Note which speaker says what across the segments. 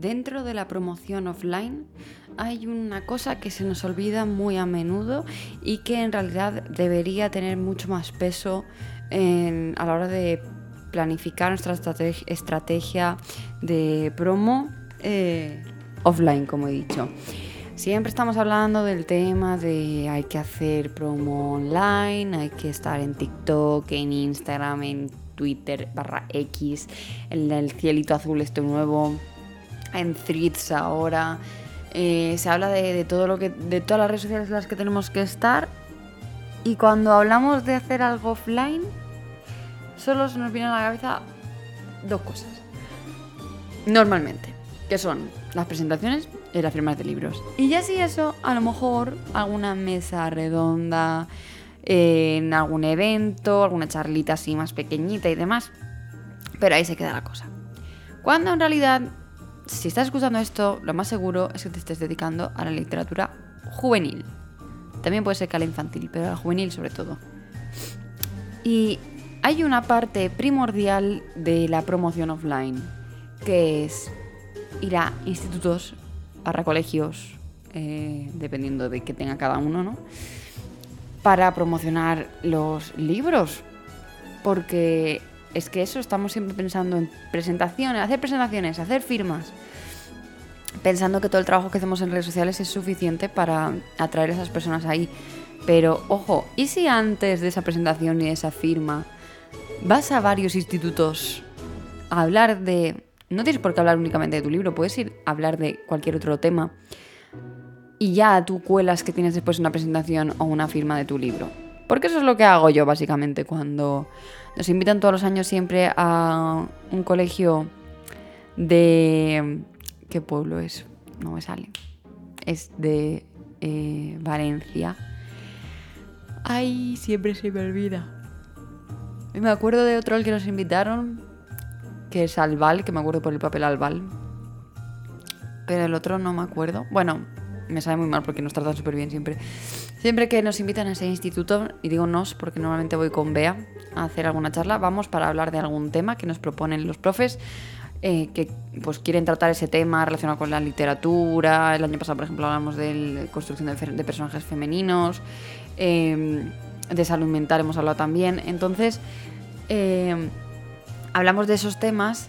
Speaker 1: dentro de la promoción offline hay una cosa que se nos olvida muy a menudo y que en realidad debería tener mucho más peso a la hora de planificar nuestra estrategia de promo eh, offline, como he dicho. Siempre estamos hablando del tema de hay que hacer promo online, hay que estar en TikTok, en Instagram, en Twitter barra X, en el cielito azul este nuevo, en Threads ahora. Eh, se habla de, todo lo que, de todas las redes sociales en las que tenemos que estar. Y cuando hablamos de hacer algo offline, solo se nos viene a la cabeza dos cosas. Normalmente, que son las presentaciones y las firmas de libros. Y ya si eso, a lo mejor alguna mesa redonda, en algún evento, alguna charlita así más pequeñita y demás. Pero ahí se queda la cosa. Cuando en realidad, si estás escuchando esto, lo más seguro es que te estés dedicando a la literatura juvenil. También puede ser que a la infantil, pero a la juvenil sobre todo. Y hay una parte primordial de la promoción offline, que es ir a institutos, barra colegios, eh, dependiendo de que tenga cada uno, ¿no? Para promocionar los libros. Porque es que eso, estamos siempre pensando en presentaciones, hacer presentaciones, hacer firmas. Pensando que todo el trabajo que hacemos en redes sociales es suficiente para atraer a esas personas ahí. Pero ojo, ¿y si antes de esa presentación y de esa firma vas a varios institutos a hablar de... No tienes por qué hablar únicamente de tu libro, puedes ir a hablar de cualquier otro tema y ya tú cuelas que tienes después una presentación o una firma de tu libro. Porque eso es lo que hago yo básicamente cuando nos invitan todos los años siempre a un colegio de... ¿Qué pueblo es? No me sale. Es de eh, Valencia. Ay, siempre se me olvida. Y me acuerdo de otro al que nos invitaron, que es Albal, que me acuerdo por el papel Albal. Pero el otro no me acuerdo. Bueno, me sabe muy mal porque nos tratan súper bien siempre. Siempre que nos invitan a ese instituto, y digo nos porque normalmente voy con Bea a hacer alguna charla, vamos para hablar de algún tema que nos proponen los profes. Eh, que pues quieren tratar ese tema relacionado con la literatura. El año pasado, por ejemplo, hablamos de construcción de, personajes femeninos. Eh, de salud mental hemos hablado también. Entonces, eh, hablamos de esos temas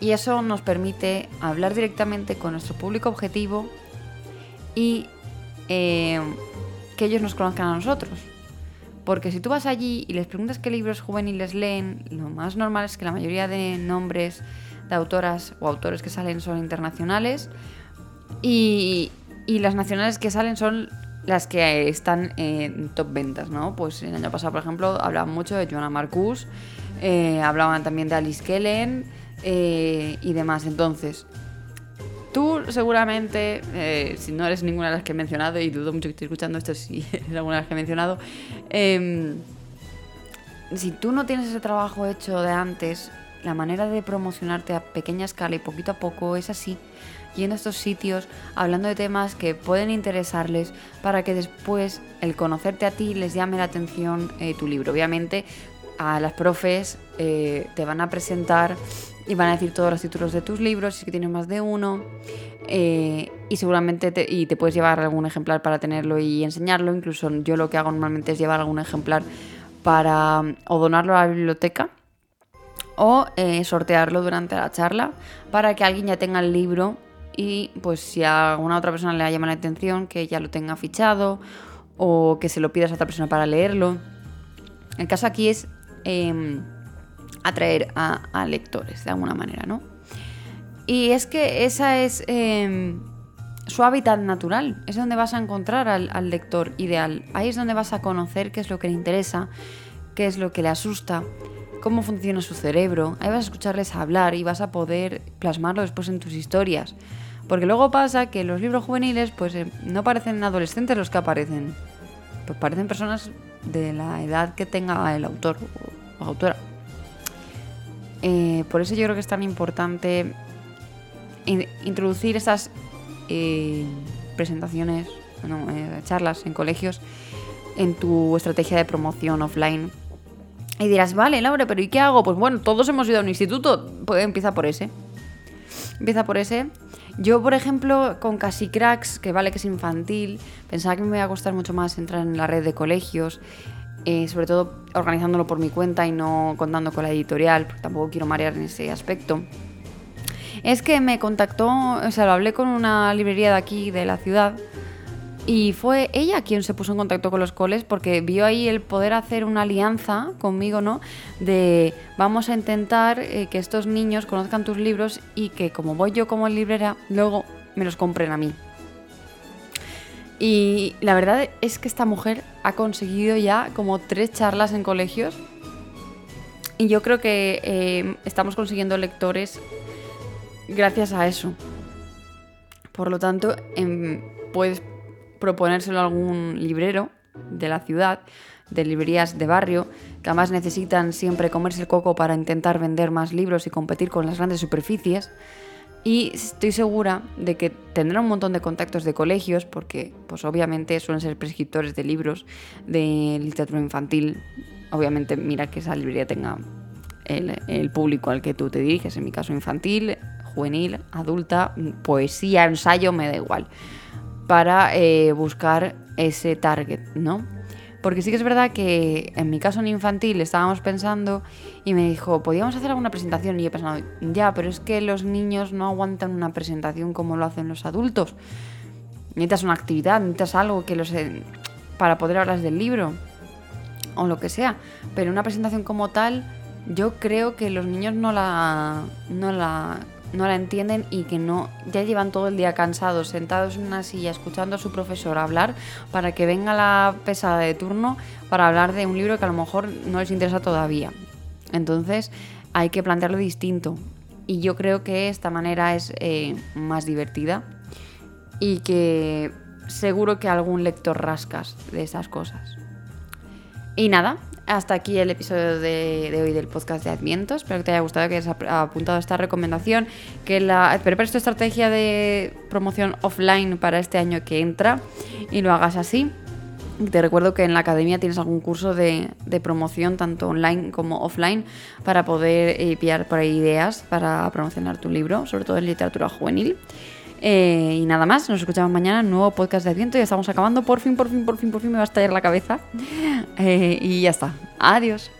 Speaker 1: y eso nos permite hablar directamente con nuestro público objetivo y eh, que ellos nos conozcan a nosotros. Porque si tú vas allí y les preguntas qué libros juveniles leen, lo más normal es que la mayoría de nombres de autoras o autores que salen son internacionales y, y las nacionales que salen son las que están en top ventas, ¿no? Pues el año pasado, por ejemplo, hablaban mucho de Joanna Marcus, eh, hablaban también de Alice Kellen eh, y demás. Entonces, seguramente, eh, si no eres ninguna de las que he mencionado, y dudo mucho que estés escuchando esto si eres alguna de las que he mencionado, em, si tú no tienes ese trabajo hecho de antes, la manera de promocionarte a pequeña escala y poquito a poco es así yendo a estos sitios, hablando de temas que pueden interesarles para que después el conocerte a ti les llame la atención eh, tu libro. Obviamente a las profes eh, te van a presentar y van a decir todos los títulos de tus libros, si es que tienes más de uno, eh, y seguramente te, y te puedes llevar algún ejemplar para tenerlo y enseñarlo. Incluso yo lo que hago normalmente es llevar algún ejemplar para o donarlo a la biblioteca o sortearlo durante la charla para que alguien ya tenga el libro y pues si a alguna otra persona le llama la atención que ya lo tenga fichado o que se lo pidas a otra persona para leerlo. El caso aquí es em, atraer a, lectores de alguna manera, ¿no? Y es que esa es em, su hábitat natural, es donde vas a encontrar al, lector ideal, ahí es donde vas a conocer qué es lo que le interesa, qué es lo que le asusta, cómo funciona su cerebro, ahí vas a escucharles hablar y vas a poder plasmarlo después en tus historias. Porque luego pasa que los libros juveniles pues eh, no parecen adolescentes los que aparecen. Pues parecen personas de la edad que tenga el autor o autora. Eh, por eso yo creo que es tan importante introducir esas eh, presentaciones, charlas en colegios en tu estrategia de promoción offline. Y dirás, vale, Laura, pero ¿y qué hago? Pues bueno, todos hemos ido a un instituto, pues empieza por ese. Empieza por ese. Yo, por ejemplo, con Casi Cracks, que vale que es infantil, pensaba que me iba a costar mucho más entrar en la red de colegios, eh, sobre todo organizándolo por mi cuenta y no contando con la editorial, porque tampoco quiero marear en ese aspecto. Es que me contactó, o sea, lo hablé con una librería de aquí, de la ciudad, y fue ella quien se puso en contacto con los coles porque vio ahí el poder hacer una alianza conmigo, ¿no? De vamos a intentar eh, que estos niños conozcan tus libros y que como voy yo como librera, luego me los compren a mí. Y la verdad es que esta mujer ha conseguido ya como tres charlas en colegios. Y yo creo que eh, estamos consiguiendo lectores gracias a eso. Por lo tanto, em, puedes proponérselo a algún librero de la ciudad, de librerías de barrio, que además necesitan siempre comerse el coco para intentar vender más libros y competir con las grandes superficies. Y estoy segura de que tendrá un montón de contactos de colegios, porque pues obviamente suelen ser prescriptores de libros de literatura infantil. Obviamente mira que esa librería tenga el, el público al que tú te diriges, en mi caso infantil, juvenil, adulta, poesía, ensayo, me da igual para eh, buscar ese target, ¿no? Porque sí que es verdad que en mi caso en infantil estábamos pensando y me dijo, podíamos hacer alguna presentación y yo pensando, ya, pero es que los niños no aguantan una presentación como lo hacen los adultos. Necesitas una actividad, necesitas algo que los para poder hablar del libro o lo que sea. Pero una presentación como tal, yo creo que los niños no la, no la no la entienden y que no ya llevan todo el día cansados, sentados en una silla escuchando a su profesor hablar para que venga la pesada de turno para hablar de un libro que a lo mejor no les interesa todavía. Entonces hay que plantearlo distinto y yo creo que esta manera es eh, más divertida y que seguro que algún lector rascas de esas cosas. Y nada, hasta aquí el episodio de, hoy del podcast de Adviento. Espero que te haya gustado, que hayas apuntado esta recomendación, que la prepares tu estrategia de promoción offline para este año que entra y lo hagas así. Te recuerdo que en la academia tienes algún curso de, promoción, tanto online como offline, para poder eh, pillar por ahí ideas para promocionar tu libro, sobre todo en literatura juvenil. Eh, y nada más, nos escuchamos mañana nuevo podcast de Adviento. Ya estamos acabando, por fin, por fin, por fin, por fin me va a estallar la cabeza. Eh, y ya está. Adiós.